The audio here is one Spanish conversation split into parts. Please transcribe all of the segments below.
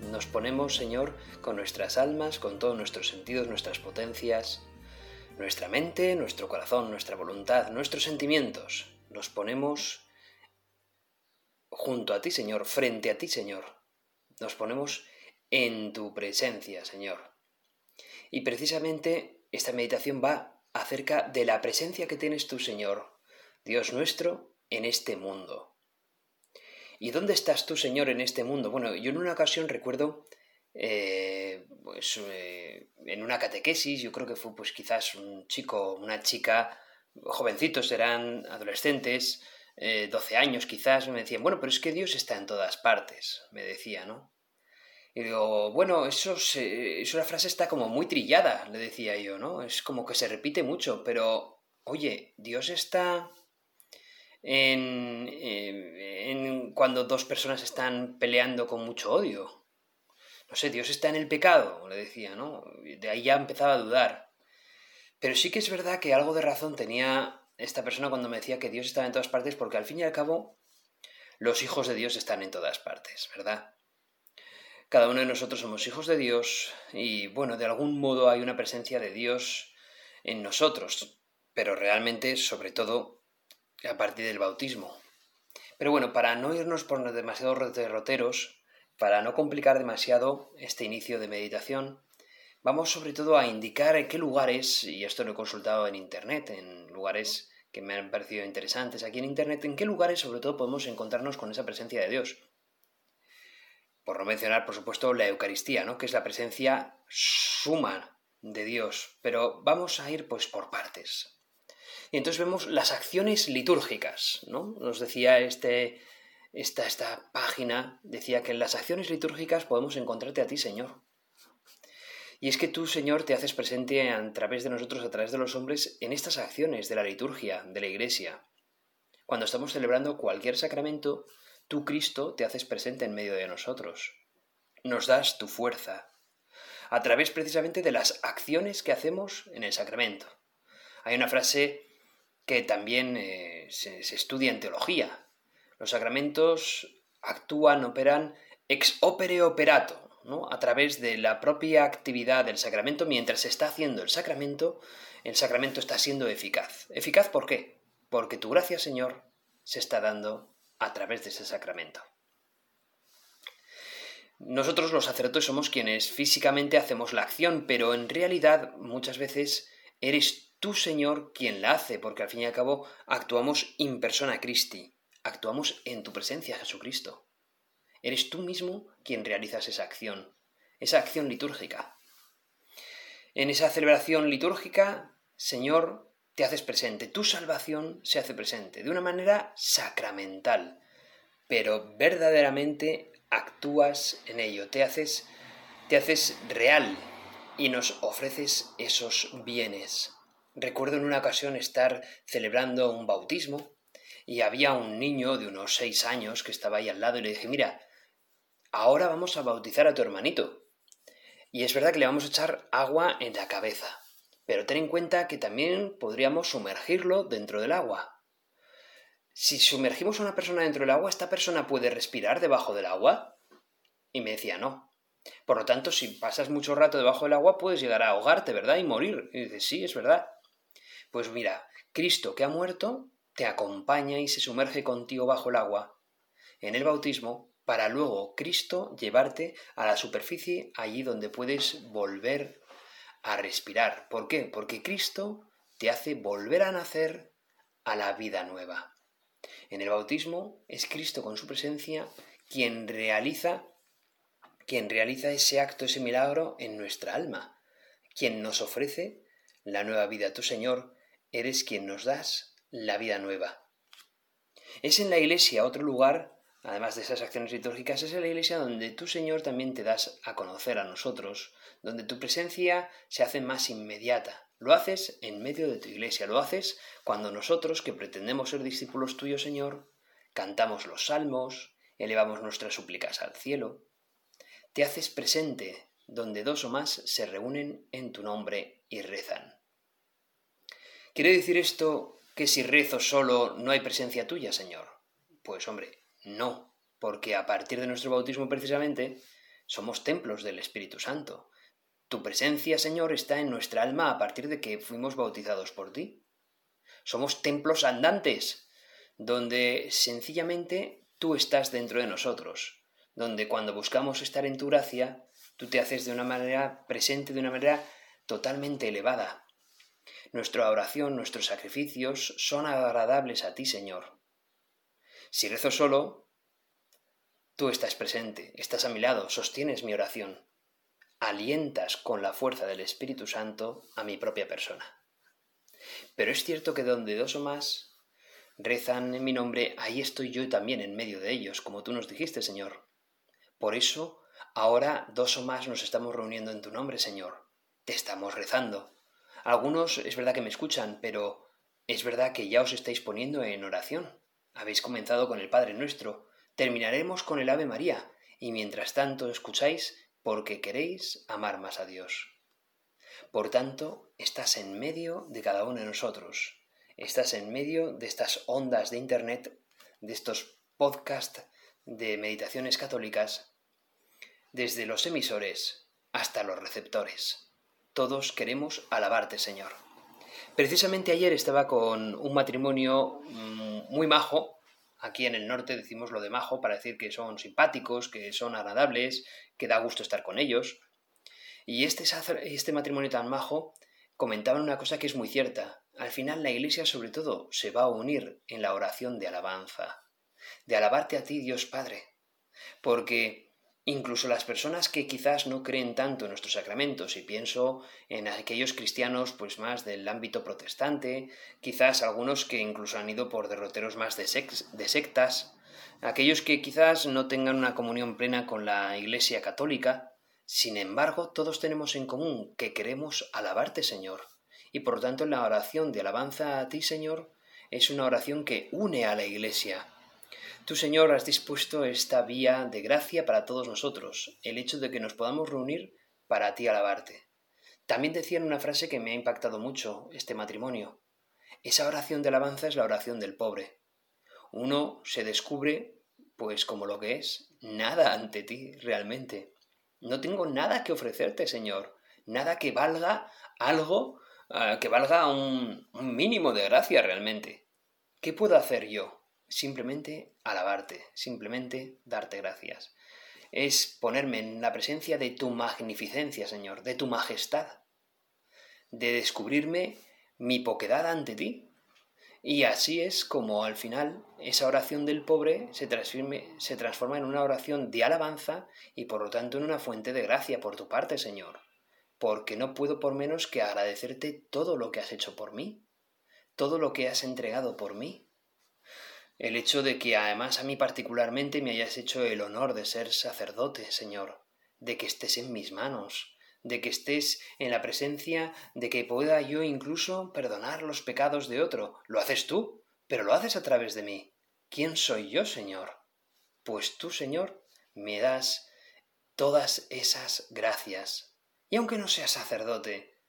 Nos ponemos, Señor, con nuestras almas, con todos nuestros sentidos, nuestras potencias, nuestra mente, nuestro corazón, nuestra voluntad, nuestros sentimientos. Nos ponemos junto a ti, Señor, frente a ti, Señor. Nos ponemos en tu presencia, Señor. Y precisamente esta meditación va acerca de la presencia que tienes tú, Señor, Dios nuestro, en este mundo. ¿Y dónde estás tú, Señor, en este mundo? Bueno, yo en una ocasión recuerdo, eh, pues, eh, en una catequesis, yo creo que fue pues quizás un chico, una chica, jovencitos, eran adolescentes, eh, 12 años quizás, me decían, bueno, pero es que Dios está en todas partes, me decía, ¿no? Y digo, bueno, eso, eso la frase está como muy trillada, le decía yo, ¿no? Es como que se repite mucho, pero, oye, Dios está en, cuando dos personas están peleando con mucho odio. No sé, Dios está en el pecado, le decía, ¿no? De ahí ya empezaba a dudar. Pero sí que es verdad que algo de razón tenía esta persona cuando me decía que Dios estaba en todas partes, porque al fin y al cabo los hijos de Dios están en todas partes, ¿verdad? Cada uno de nosotros somos hijos de Dios y, bueno, de algún modo hay una presencia de Dios en nosotros, pero realmente, sobre todo, a partir del bautismo. Pero bueno, para no irnos por demasiados derroteros, para no complicar demasiado este inicio de meditación, vamos sobre todo a indicar en qué lugares, y esto lo he consultado en Internet, en lugares que me han parecido interesantes aquí en Internet, en qué lugares sobre todo podemos encontrarnos con esa presencia de Dios. Por no mencionar, por supuesto, la Eucaristía, ¿no? que es la presencia suma de Dios. Pero vamos a ir pues por partes. Y entonces vemos las acciones litúrgicas, ¿no? Nos decía este, esta, esta página, decía que en las acciones litúrgicas podemos encontrarte a ti, Señor. Y es que tú, Señor, te haces presente a través de nosotros, a través de los hombres, en estas acciones de la liturgia, de la Iglesia. Cuando estamos celebrando cualquier sacramento, tú, Cristo, te haces presente en medio de nosotros. Nos das tu fuerza, a través precisamente de las acciones que hacemos en el sacramento. Hay una frase que también eh, se, estudia en teología. Los sacramentos actúan, operan ex opere operato, ¿no? A través de la propia actividad del sacramento, mientras se está haciendo el sacramento, el sacramento está siendo eficaz. ¿Eficaz por qué? Porque tu gracia, Señor, se está dando a través de ese sacramento. Nosotros los sacerdotes somos quienes físicamente hacemos la acción, pero en realidad muchas veces eres tú, Señor, quien la hace, porque al fin y al cabo actuamos in persona Christi, actuamos en tu presencia, Jesucristo. Eres tú mismo quien realizas esa acción, esa acción litúrgica. En esa celebración litúrgica, Señor, te haces presente, tu salvación se hace presente de una manera sacramental, pero verdaderamente actúas en ello, te haces, te haces real y nos ofreces esos bienes. Recuerdo en una ocasión estar celebrando un bautismo y había un niño de unos seis años que estaba ahí al lado y le dije, mira, ahora vamos a bautizar a tu hermanito. Y es verdad que le vamos a echar agua en la cabeza, pero ten en cuenta que también podríamos sumergirlo dentro del agua. Si sumergimos a una persona dentro del agua, ¿esta persona puede respirar debajo del agua? Y me decía, no. Por lo tanto, si pasas mucho rato debajo del agua, puedes llegar a ahogarte, ¿verdad? Y morir. Y dices, sí, es verdad. Pues mira, Cristo que ha muerto te acompaña y se sumerge contigo bajo el agua en el bautismo para luego Cristo llevarte a la superficie allí donde puedes volver a respirar. ¿Por qué? Porque Cristo te hace volver a nacer a la vida nueva. En el bautismo es Cristo con su presencia quien realiza quien realiza ese acto, ese milagro en nuestra alma, quien nos ofrece la nueva vida. Tu Señor eres quien nos das la vida nueva. Es en la iglesia otro lugar además de esas acciones litúrgicas, es en la iglesia donde tú, Señor, también te das a conocer a nosotros, donde tu presencia se hace más inmediata. Lo haces en medio de tu iglesia, lo haces cuando nosotros, que pretendemos ser discípulos tuyos, Señor, cantamos los salmos, elevamos nuestras súplicas al cielo. Te haces presente donde dos o más se reúnen en tu nombre y rezan. ¿Quiere decir esto que si rezo solo no hay presencia tuya, Señor? Pues hombre, no, porque a partir de nuestro bautismo precisamente somos templos del Espíritu Santo. Tu presencia, Señor, está en nuestra alma a partir de que fuimos bautizados por ti. Somos templos andantes, donde sencillamente tú estás dentro de nosotros, donde cuando buscamos estar en tu gracia, tú te haces de una manera presente, de una manera totalmente elevada. Nuestra oración, nuestros sacrificios son agradables a ti, Señor. Si rezo solo, tú estás presente, estás a mi lado, sostienes mi oración, alientas con la fuerza del Espíritu Santo a mi propia persona. Pero es cierto que donde dos o más rezan en mi nombre, ahí estoy yo también en medio de ellos, como tú nos dijiste, Señor. Por eso, ahora dos o más nos estamos reuniendo en tu nombre, Señor. Te estamos rezando. Algunos es verdad que me escuchan, pero es verdad que ya os estáis poniendo en oración. Habéis comenzado con el Padre Nuestro, terminaremos con el Ave María, y mientras tanto escucháis porque queréis amar más a Dios. Por tanto, estás en medio de cada uno de nosotros, estás en medio de estas ondas de Internet, de estos podcasts de meditaciones católicas, desde los emisores hasta los receptores. Todos queremos alabarte, Señor. Precisamente ayer estaba con un matrimonio mm, muy majo. Aquí en el norte decimos lo de majo para decir que son simpáticos, que son agradables, que da gusto estar con ellos. Y este, este matrimonio tan majo comentaban una cosa que es muy cierta. Al final la iglesia sobre todo se va a unir en la oración de alabanza, de alabarte a ti Dios Padre. Porque Incluso las personas que quizás no creen tanto en nuestros sacramentos, y pienso en aquellos cristianos pues más del ámbito protestante, quizás algunos que incluso han ido por derroteros más de, de sectas, aquellos que quizás no tengan una comunión plena con la Iglesia católica, sin embargo, todos tenemos en común que queremos alabarte, Señor, y por lo tanto la oración de alabanza a ti, Señor, es una oración que une a la Iglesia, Tú, Señor, has dispuesto esta vía de gracia para todos nosotros, el hecho de que nos podamos reunir para ti alabarte. También decían una frase que me ha impactado mucho este matrimonio. Esa oración de alabanza es la oración del pobre. Uno se descubre, pues como lo que es, nada ante ti realmente. No tengo nada que ofrecerte, Señor, nada que valga algo, ah, que valga un mínimo de gracia realmente. ¿Qué puedo hacer yo? Simplemente alabarte, simplemente darte gracias. Es ponerme en la presencia de tu magnificencia, Señor, de tu majestad, de descubrirme mi poquedad ante ti. Y así es como al final esa oración del pobre se, se transforma en una oración de alabanza y por lo tanto en una fuente de gracia por tu parte, Señor, porque no puedo por menos que agradecerte todo lo que has hecho por mí, todo lo que has entregado por mí, el hecho de que además a mí particularmente me hayas hecho el honor de ser sacerdote, Señor, de que estés en mis manos, de que estés en la presencia, de que pueda yo incluso perdonar los pecados de otro. Lo haces tú, pero lo haces a través de mí. ¿Quién soy yo, Señor? Pues tú, Señor, me das todas esas gracias. Y aunque no seas sacerdote,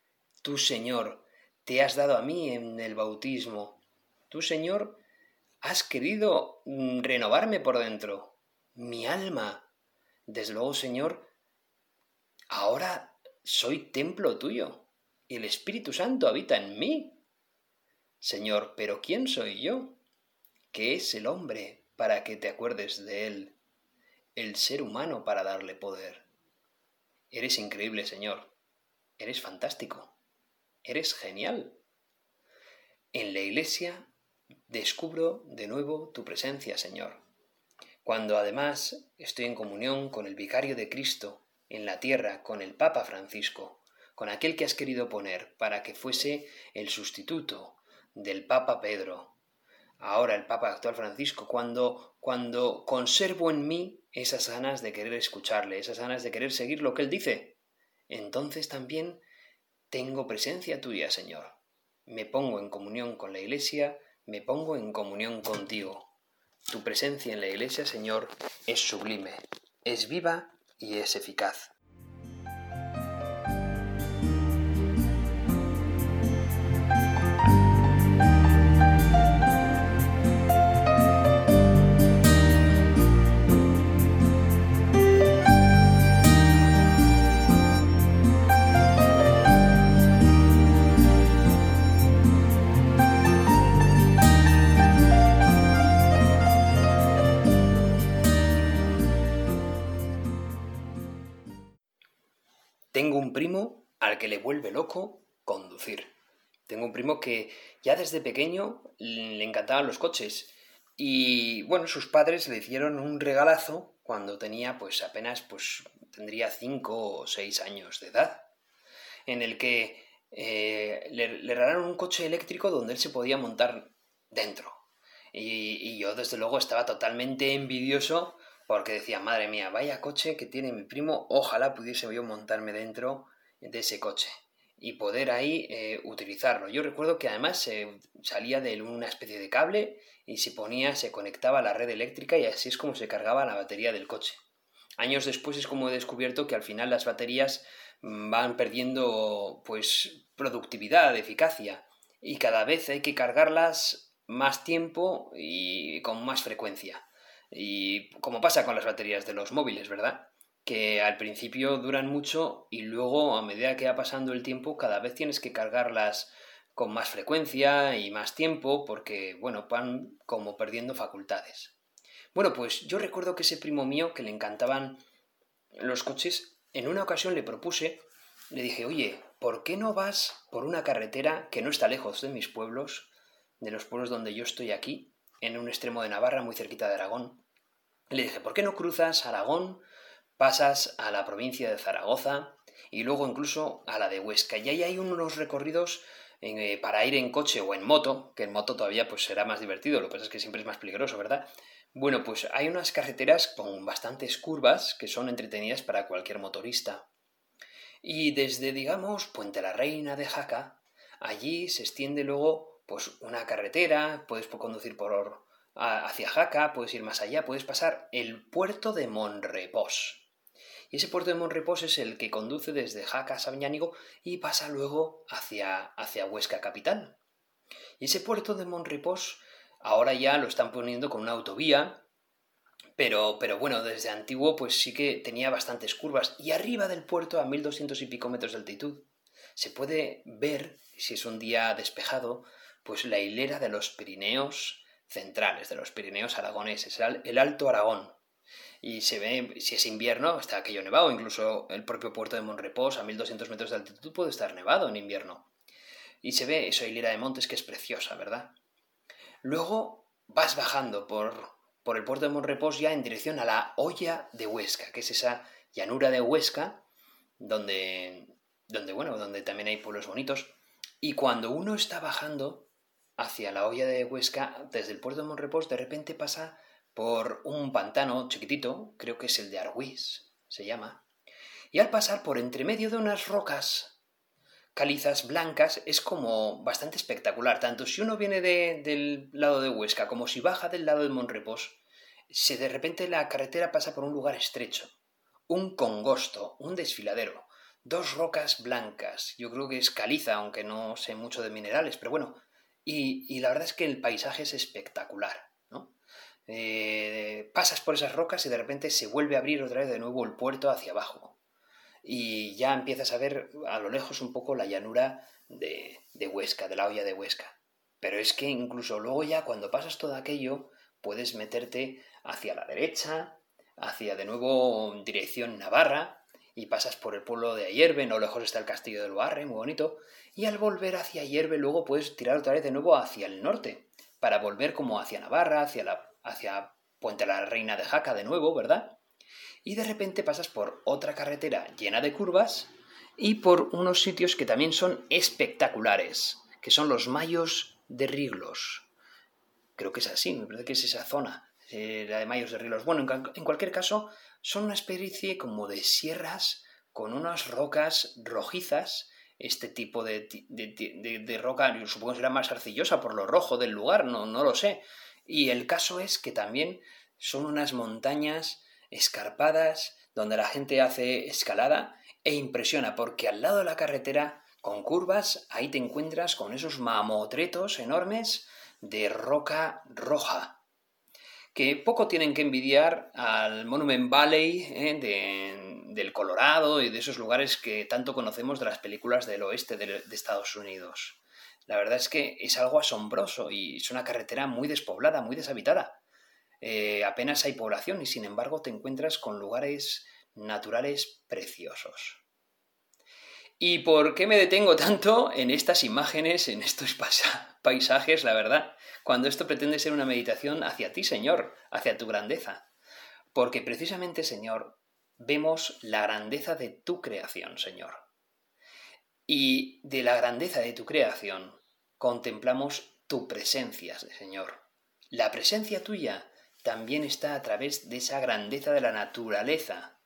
tú, Señor, te has dado a mí en el bautismo. Tú, Señor, has querido mm, renovarme por dentro, mi alma. Desde luego, Señor, ahora soy templo tuyo y el Espíritu Santo habita en mí. Señor, pero ¿quién soy yo? ¿Qué es el hombre para que te acuerdes de él? El ser humano para darle poder. Eres increíble, Señor. Eres fantástico. Eres genial. En la iglesia descubro de nuevo tu presencia, Señor. Cuando además estoy en comunión con el vicario de Cristo en la tierra, con el Papa Francisco, con aquel que has querido poner para que fuese el sustituto del Papa Pedro, ahora el Papa actual Francisco, cuando, cuando conservo en mí esas ganas de querer escucharle, esas ganas de querer seguir lo que él dice, entonces también tengo presencia tuya, Señor. Me pongo en comunión con la Iglesia, me pongo en comunión contigo. Tu presencia en la Iglesia, Señor, es sublime, es viva y es eficaz. Que le vuelve loco conducir. Tengo un primo que ya desde pequeño le encantaban los coches y bueno, sus padres le hicieron un regalazo cuando tenía pues apenas pues tendría cinco o seis años de edad, en el que eh, le, regalaron un coche eléctrico donde él se podía montar dentro. y yo desde luego estaba totalmente envidioso porque decía, madre mía, vaya coche que tiene mi primo, ojalá pudiese yo montarme dentro de ese coche y poder ahí eh, utilizarlo. Yo recuerdo que además salía de una especie de cable y se ponía, se conectaba a la red eléctrica y así es como se cargaba la batería del coche. Años después es como he descubierto que al final las baterías mm, van perdiendo pues productividad, eficacia y cada vez hay que cargarlas más tiempo y con más frecuencia. Y como pasa con las baterías de los móviles, ¿verdad? Que al principio duran mucho y luego a medida que va pasando el tiempo cada vez tienes que cargarlas con más frecuencia y más tiempo porque, bueno, van como perdiendo facultades. Bueno, pues yo recuerdo que ese primo mío que le encantaban los coches, en una ocasión le propuse, le dije, oye, ¿por qué no vas por una carretera que no está lejos de mis pueblos, de los pueblos donde yo estoy aquí, en un extremo de Navarra, muy cerquita de Aragón. Le dije, ¿por qué no cruzas Aragón, pasas a la provincia de Zaragoza y luego incluso a la de Huesca? Y ahí hay unos recorridos eh, para ir en coche o en moto, que en moto todavía pues será más divertido, lo que pasa es que siempre es más peligroso, ¿verdad? Bueno, pues hay unas carreteras con bastantes curvas que son entretenidas para cualquier motorista. Y desde, digamos, Puente la Reina de Jaca, allí se extiende luego pues una carretera, puedes conducir por hacia Jaca, puedes ir más allá, puedes pasar el puerto de Monrepós. Y ese puerto de Monrepós es el que conduce desde Jaca a Sabiñánigo y pasa luego hacia, hacia Huesca capital. Y ese puerto de Monrepós ahora ya lo están poniendo con una autovía, pero, pero bueno, desde antiguo pues sí que tenía bastantes curvas. Y arriba del puerto, a 1200 y pico metros de altitud, se puede ver, si es un día despejado, pues la hilera de los Pirineos centrales, de los Pirineos aragoneses, el Alto Aragón. Y se ve, si es invierno, está aquello nevado, incluso el propio puerto de Monrepós, a 1200 metros de altitud, puede estar nevado en invierno. Y se ve esa hilera de montes que es preciosa, ¿verdad? Luego vas bajando por, por el puerto de Monrepós ya en dirección a la Olla de Huesca, que es esa llanura de Huesca, donde, donde, bueno, donde también hay pueblos bonitos. Y cuando uno está bajando, hacia la olla de Huesca, desde el puerto de Monrepós, de repente pasa por un pantano chiquitito, creo que es el de Argüís, se llama, y al pasar por entre medio de unas rocas calizas blancas es como bastante espectacular, tanto si uno viene del lado de Huesca como si baja del lado de Monrepós, se de repente la carretera pasa por un lugar estrecho, un congosto, un desfiladero, dos rocas blancas, yo creo que es caliza, aunque no sé mucho de minerales, pero bueno, y, la verdad es que el paisaje es espectacular. Eh, pasas por esas rocas y de repente se vuelve a abrir otra vez de nuevo el puerto hacia abajo. Y ya empiezas a ver a lo lejos un poco la llanura de, de Huesca, de la olla de Huesca. Pero es que incluso luego ya cuando pasas todo aquello, puedes meterte hacia la derecha, hacia de nuevo dirección Navarra, y pasas por el pueblo de Ayerbe, no lejos está el castillo del Loarre, muy bonito, y al volver hacia Ayerbe luego puedes tirar otra vez de nuevo hacia el norte, para volver como hacia Navarra, hacia, la, hacia Puente la Reina de Jaca de nuevo, ¿verdad? Y de repente pasas por otra carretera llena de curvas y por unos sitios que también son espectaculares, que son los Mayos de Riglos. Creo que es así, me parece que es esa zona, eh, la de Mayos de Rilos. Bueno, en, cualquier caso, son una especie como de sierras con unas rocas rojizas este tipo de, de, de, roca, yo supongo que será más arcillosa por lo rojo del lugar, no, no lo sé. Y el caso es que también son unas montañas escarpadas donde la gente hace escalada e impresiona porque al lado de la carretera con curvas ahí te encuentras con esos mamotretos enormes de roca roja que poco tienen que envidiar al Monument Valley eh, del Colorado y de esos lugares que tanto conocemos de las películas del oeste de, Estados Unidos. La verdad es que es algo asombroso y es una carretera muy despoblada, muy deshabitada. Eh, apenas hay población y sin embargo te encuentras con lugares naturales preciosos. ¿Y por qué me detengo tanto en estas imágenes, en estos paisajes, la verdad? cuando esto pretende ser una meditación hacia ti, Señor, hacia tu grandeza. Porque precisamente, Señor, vemos la grandeza de tu creación, Señor. Y de la grandeza de tu creación contemplamos tu presencia, Señor. La presencia tuya también está a través de esa grandeza de la naturaleza.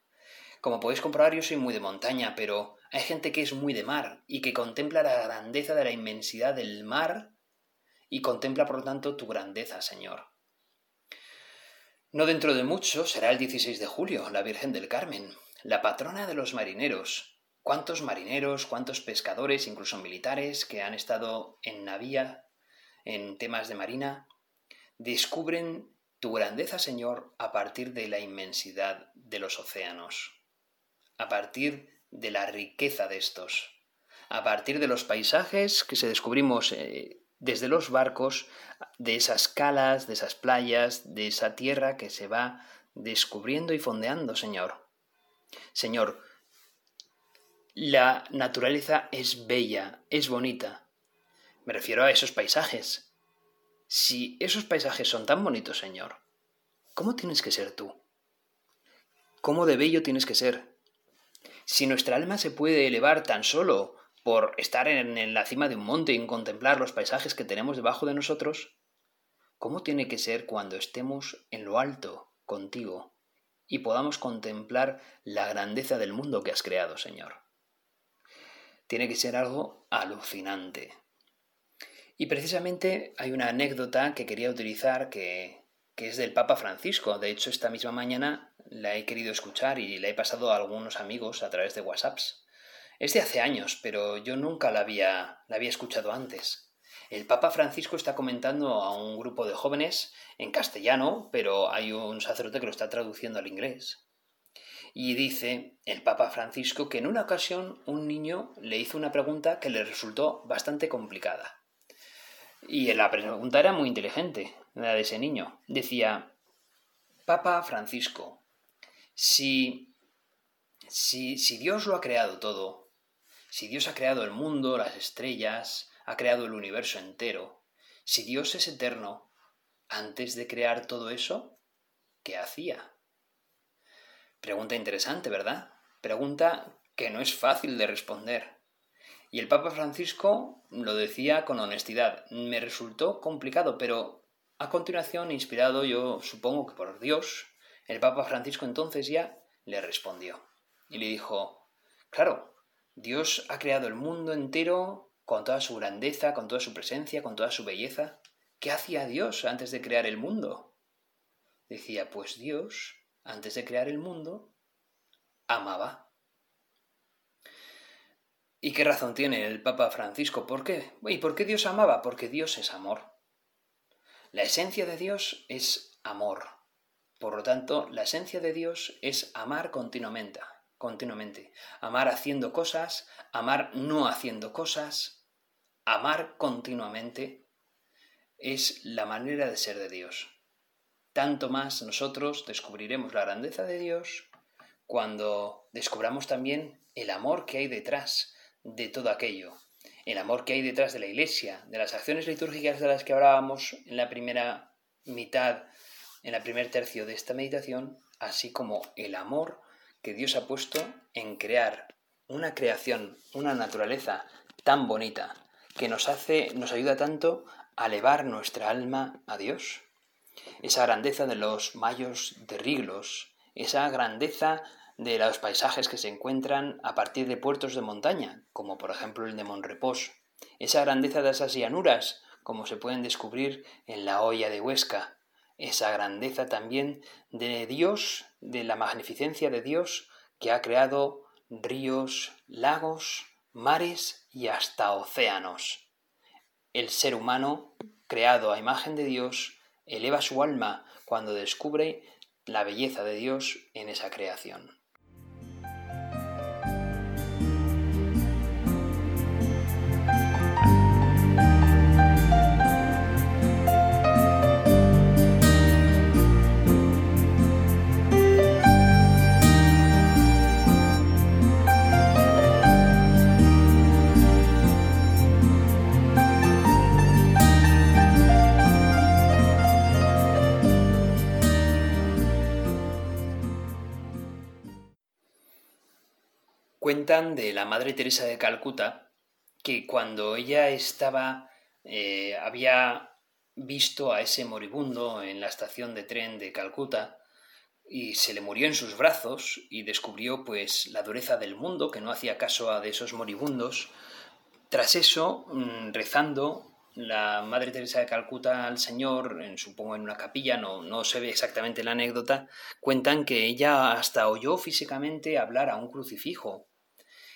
Como podéis comprobar, yo soy muy de montaña, pero hay gente que es muy de mar y que contempla la grandeza de la inmensidad del mar y contempla por lo tanto tu grandeza, Señor. No dentro de mucho será el 16 de julio, la Virgen del Carmen, la patrona de los marineros. ¿Cuántos marineros, cuántos pescadores, incluso militares, que han estado en navía, en temas de marina, descubren tu grandeza, Señor, a partir de la inmensidad de los océanos, a partir de la riqueza de estos, a partir de los paisajes que se descubrimos eh, desde los barcos, de esas calas, de esas playas, de esa tierra que se va descubriendo y fondeando, Señor. Señor, la naturaleza es bella, es bonita. Me refiero a esos paisajes. Si esos paisajes son tan bonitos, Señor, ¿cómo tienes que ser tú? ¿Cómo de bello tienes que ser? Si nuestra alma se puede elevar tan solo por estar en, la cima de un monte y contemplar los paisajes que tenemos debajo de nosotros, ¿cómo tiene que ser cuando estemos en lo alto contigo y podamos contemplar la grandeza del mundo que has creado, Señor? Tiene que ser algo alucinante. Y precisamente hay una anécdota que quería utilizar que, es del Papa Francisco. De hecho, esta misma mañana la he querido escuchar y la he pasado a algunos amigos a través de WhatsApps. Es de hace años, pero yo nunca la había, la había escuchado antes. El Papa Francisco está comentando a un grupo de jóvenes en castellano, pero hay un sacerdote que lo está traduciendo al inglés. Y dice el Papa Francisco que en una ocasión un niño le hizo una pregunta que le resultó bastante complicada. Y la pregunta era muy inteligente, la de ese niño. Decía, Papa Francisco, si, si, si Dios lo ha creado todo, si Dios ha creado el mundo, las estrellas, ha creado el universo entero, si Dios es eterno, antes de crear todo eso, ¿qué hacía? Pregunta interesante, ¿verdad? Pregunta que no es fácil de responder. Y el Papa Francisco lo decía con honestidad. Me resultó complicado, pero a continuación, inspirado yo supongo que por Dios, el Papa Francisco entonces ya le respondió. Y le dijo, claro, Dios ha creado el mundo entero con toda su grandeza, con toda su presencia, con toda su belleza. ¿Qué hacía Dios antes de crear el mundo? Decía, pues Dios, antes de crear el mundo, amaba. ¿Y qué razón tiene el Papa Francisco? ¿Por qué? ¿Y por qué Dios amaba? Porque Dios es amor. La esencia de Dios es amor. Por lo tanto, la esencia de Dios es amar continuamente continuamente. Amar haciendo cosas, amar no haciendo cosas, amar continuamente es la manera de ser de Dios. Tanto más nosotros descubriremos la grandeza de Dios cuando descubramos también el amor que hay detrás de todo aquello, el amor que hay detrás de la Iglesia, de las acciones litúrgicas de las que hablábamos en la primera mitad, en el primer tercio de esta meditación, así como el amor que Dios ha puesto en crear una creación, una naturaleza tan bonita, que nos hace, nos ayuda tanto a elevar nuestra alma a Dios. Esa grandeza de los mayos de Riglos, esa grandeza de los paisajes que se encuentran a partir de puertos de montaña, como por ejemplo el de Monrepos, esa grandeza de esas llanuras, como se pueden descubrir en la olla de Huesca, esa grandeza también de Dios, de la magnificencia de Dios que ha creado ríos, lagos, mares y hasta océanos. El ser humano, creado a imagen de Dios, eleva su alma cuando descubre la belleza de Dios en esa creación. Cuentan de la Madre Teresa de Calcuta que cuando ella estaba, eh, había visto a ese moribundo en la estación de tren de Calcuta y se le murió en sus brazos y descubrió pues la dureza del mundo que no hacía caso a de esos moribundos. Tras eso, mm, rezando, la Madre Teresa de Calcuta al Señor, en, supongo en una capilla, no, no se ve exactamente la anécdota, cuentan que ella hasta oyó físicamente hablar a un crucifijo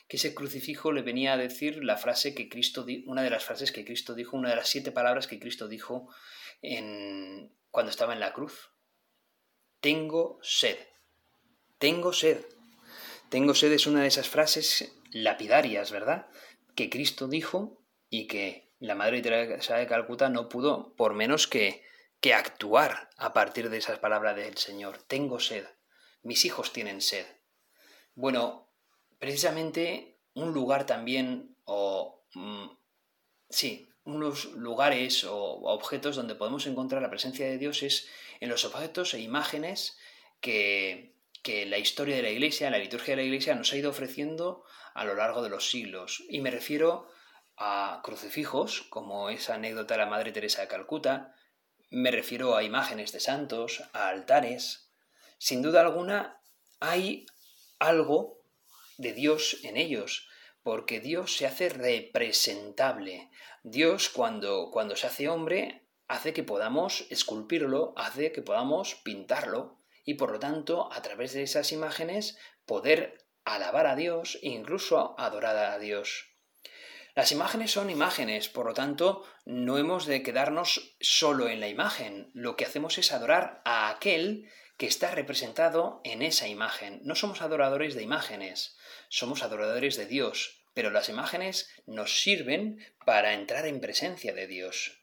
que ese crucifijo le venía a decir la frase que Cristo, una de las frases que Cristo dijo, una de las siete palabras que Cristo dijo en, cuando estaba en la cruz. Tengo sed. Tengo sed. Tengo sed es una de esas frases lapidarias, ¿verdad? Que Cristo dijo y que la Madre Teresa de Calcuta no pudo, por menos que, que actuar a partir de esas palabras del Señor. Tengo sed. Mis hijos tienen sed. Bueno, precisamente un lugar también, o mm, sí, unos lugares o objetos donde podemos encontrar la presencia de Dios es en los objetos e imágenes que, que la historia de la Iglesia, la liturgia de la Iglesia nos ha ido ofreciendo a lo largo de los siglos. Y me refiero a crucifijos, como esa anécdota de la Madre Teresa de Calcuta, me refiero a imágenes de santos, a altares. Sin duda alguna hay algo de Dios en ellos, porque Dios se hace representable. Dios cuando, cuando se hace hombre hace que podamos esculpirlo, hace que podamos pintarlo y por lo tanto a través de esas imágenes poder alabar a Dios e incluso adorar a Dios. Las imágenes son imágenes, por lo tanto, no hemos de quedarnos solo en la imagen. Lo que hacemos es adorar a aquel que está representado en esa imagen. No somos adoradores de imágenes, somos adoradores de Dios, pero las imágenes nos sirven para entrar en presencia de Dios.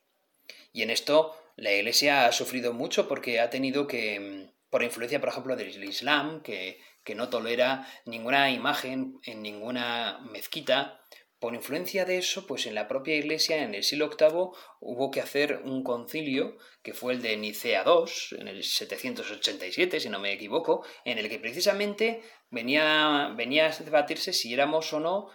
Y en esto la Iglesia ha sufrido mucho porque ha tenido que, por influencia, por ejemplo, del Islam, que, que no tolera ninguna imagen en ninguna mezquita, por influencia de eso, pues en la propia Iglesia, en el siglo VIII, hubo que hacer un concilio, que fue el de Nicea II, en el 787, si no me equivoco, en el que precisamente venía, venía a debatirse si éramos o no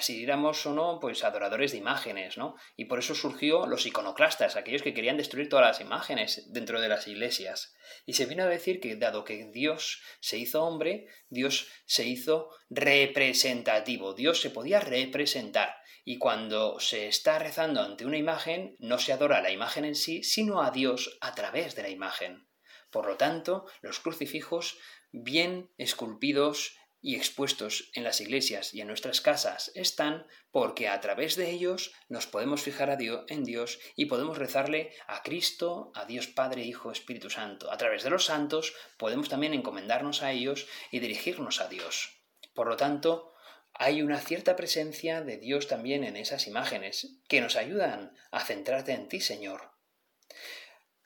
si éramos o no pues adoradores de imágenes, ¿no? Y por eso surgió los iconoclastas, aquellos que querían destruir todas las imágenes dentro de las iglesias. Y se vino a decir que dado que Dios se hizo hombre, Dios se hizo representativo, Dios se podía representar. Y cuando se está rezando ante una imagen, no se adora la imagen en sí, sino a Dios a través de la imagen. Por lo tanto, los crucifijos bien esculpidos y expuestos en las iglesias y en nuestras casas están porque a través de ellos nos podemos fijar a Dios, en Dios y podemos rezarle a Cristo, a Dios Padre, Hijo, Espíritu Santo. A través de los santos podemos también encomendarnos a ellos y dirigirnos a Dios. Por lo tanto, hay una cierta presencia de Dios también en esas imágenes que nos ayudan a centrarte en ti, Señor.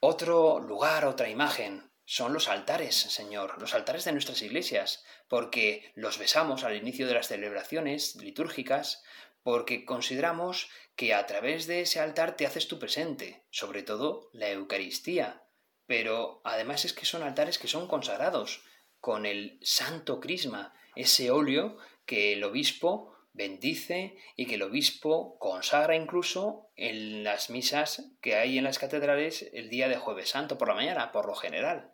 Otro lugar, otra imagen, son los altares, Señor, los altares de nuestras iglesias, porque los besamos al inicio de las celebraciones litúrgicas, porque consideramos que a través de ese altar te haces tu presente, sobre todo la Eucaristía. Pero además es que son altares que son consagrados con el santo crisma, ese óleo que el obispo bendice y que el obispo consagra incluso en las misas que hay en las catedrales el día de jueves santo por la mañana, por lo general.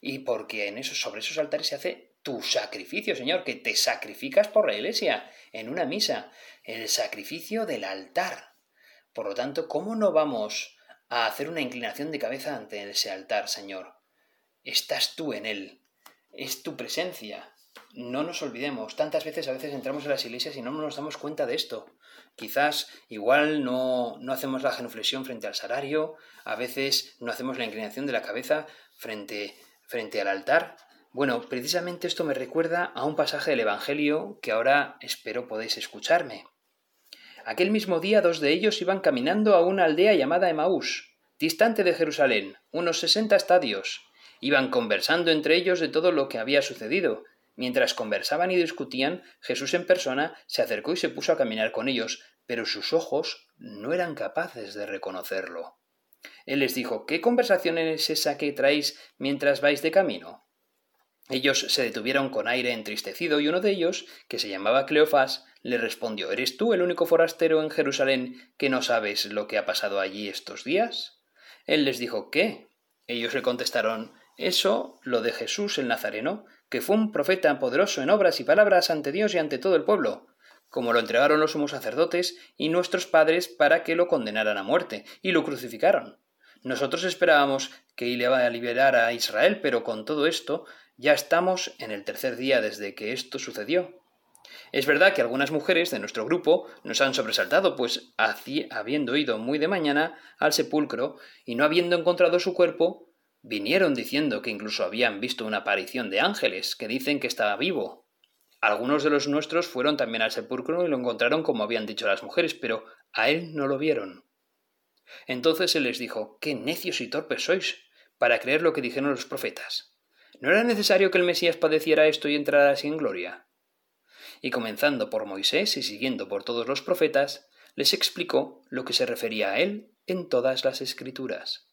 Y porque en esos, sobre esos altares se hace tu sacrificio, Señor, que te sacrificas por la iglesia en una misa, el sacrificio del altar. Por lo tanto, ¿cómo no vamos a hacer una inclinación de cabeza ante ese altar, Señor? Estás tú en él, es tu presencia, no nos olvidemos, tantas veces a veces entramos en las iglesias y no nos damos cuenta de esto. Quizás igual no, no hacemos la genuflexión frente al salario, a veces no hacemos la inclinación de la cabeza frente, frente al altar. Bueno, precisamente esto me recuerda a un pasaje del Evangelio que ahora espero podéis escucharme. Aquel mismo día dos de ellos iban caminando a una aldea llamada Emaús, distante de Jerusalén, unos sesenta estadios. Iban conversando entre ellos de todo lo que había sucedido, Mientras conversaban y discutían, Jesús en persona se acercó y se puso a caminar con ellos, pero sus ojos no eran capaces de reconocerlo. Él les dijo ¿Qué conversación es esa que traéis mientras vais de camino? Ellos se detuvieron con aire entristecido y uno de ellos, que se llamaba Cleofás, le respondió ¿Eres tú el único forastero en Jerusalén que no sabes lo que ha pasado allí estos días? Él les dijo ¿Qué? Ellos le contestaron Eso, lo de Jesús el Nazareno, que fue un profeta poderoso en obras y palabras ante Dios y ante todo el pueblo, como lo entregaron los sumos sacerdotes y nuestros padres para que lo condenaran a muerte, y lo crucificaron. Nosotros esperábamos que iba a liberar a Israel, pero con todo esto ya estamos en el tercer día desde que esto sucedió. Es verdad que algunas mujeres de nuestro grupo nos han sobresaltado, pues habiendo ido muy de mañana al sepulcro y no habiendo encontrado su cuerpo, Vinieron diciendo que incluso habían visto una aparición de ángeles, que dicen que estaba vivo. Algunos de los nuestros fueron también al sepulcro y lo encontraron como habían dicho las mujeres, pero a él no lo vieron. Entonces él les dijo, Qué necios y torpes sois, para creer lo que dijeron los profetas. ¿No era necesario que el Mesías padeciera esto y entrara así en gloria? Y comenzando por Moisés y siguiendo por todos los profetas, les explicó lo que se refería a él en todas las escrituras.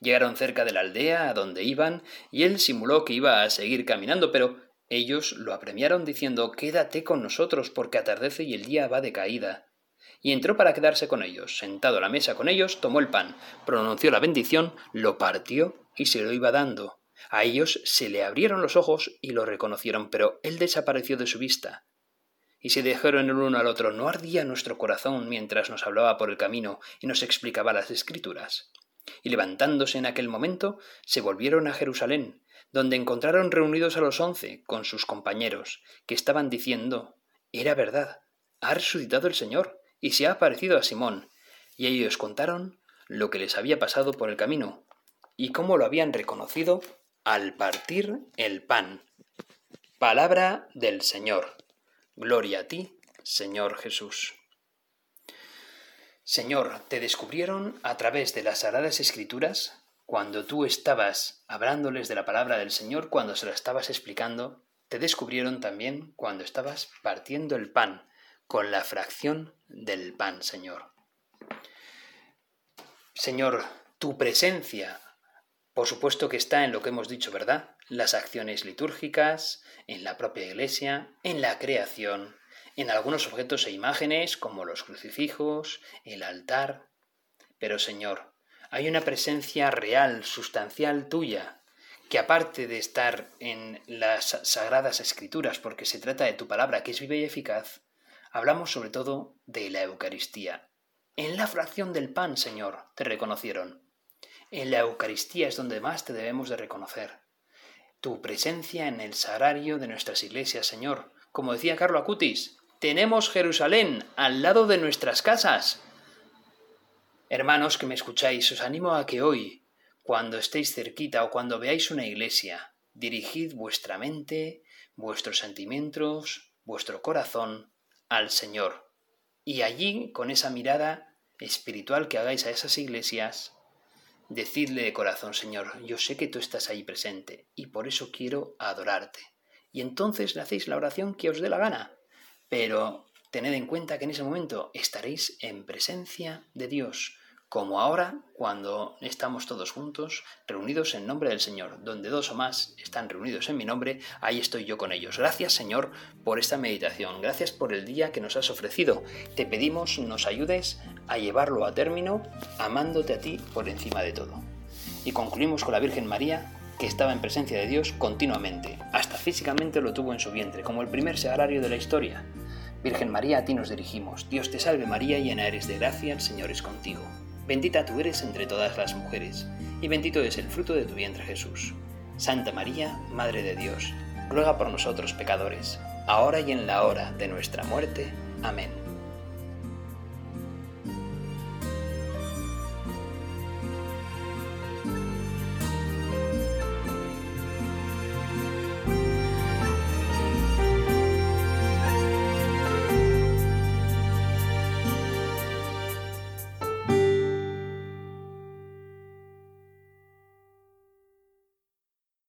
Llegaron cerca de la aldea a donde iban, y él simuló que iba a seguir caminando, pero ellos lo apremiaron diciendo Quédate con nosotros, porque atardece y el día va de caída. Y entró para quedarse con ellos. Sentado a la mesa con ellos, tomó el pan, pronunció la bendición, lo partió y se lo iba dando. A ellos se le abrieron los ojos y lo reconocieron, pero él desapareció de su vista. Y se dijeron el uno al otro, ¿no ardía nuestro corazón mientras nos hablaba por el camino y nos explicaba las escrituras? Y levantándose en aquel momento, se volvieron a Jerusalén, donde encontraron reunidos a los once con sus compañeros, que estaban diciendo Era verdad, ha resucitado el Señor, y se ha aparecido a Simón. Y ellos contaron lo que les había pasado por el camino, y cómo lo habían reconocido al partir el pan. Palabra del Señor. Gloria a ti, Señor Jesús. Señor, te descubrieron a través de las Sagradas Escrituras cuando tú estabas hablándoles de la palabra del Señor, cuando se la estabas explicando, te descubrieron también cuando estabas partiendo el pan con la fracción del pan, Señor. Señor, tu presencia, por supuesto que está en lo que hemos dicho, ¿verdad? Las acciones litúrgicas, en la propia iglesia, en la creación, en algunos objetos e imágenes como los crucifijos, el altar. Pero Señor, hay una presencia real, sustancial tuya, que aparte de estar en las sagradas escrituras, porque se trata de tu palabra que es viva y eficaz, hablamos sobre todo de la Eucaristía. En la fracción del pan, Señor, te reconocieron. En la Eucaristía es donde más te debemos de reconocer. Tu presencia en el sagrario de nuestras iglesias, Señor. Como decía Carlo Acutis, tenemos Jerusalén al lado de nuestras casas. Hermanos que me escucháis, os animo a que hoy, cuando estéis cerquita o cuando veáis una iglesia, dirigid vuestra mente, vuestros sentimientos, vuestro corazón al Señor. Y allí, con esa mirada espiritual que hagáis a esas iglesias, decidle de corazón, Señor, yo sé que tú estás ahí presente y por eso quiero adorarte. Y entonces le hacéis la oración que os dé la gana. Pero tened en cuenta que en ese momento estaréis en presencia de Dios, como ahora cuando estamos todos juntos, reunidos en nombre del Señor, donde dos o más están reunidos en mi nombre, ahí estoy yo con ellos. Gracias Señor por esta meditación, gracias por el día que nos has ofrecido. Te pedimos nos ayudes a llevarlo a término, amándote a ti por encima de todo. Y concluimos con la Virgen María, que estaba en presencia de Dios continuamente, hasta físicamente lo tuvo en su vientre, como el primer sagrario de la historia. Virgen María, a ti nos dirigimos. Dios te salve María, llena eres de gracia, el Señor es contigo. Bendita tú eres entre todas las mujeres, y bendito es el fruto de tu vientre Jesús. Santa María, Madre de Dios, ruega por nosotros pecadores, ahora y en la hora de nuestra muerte. Amén.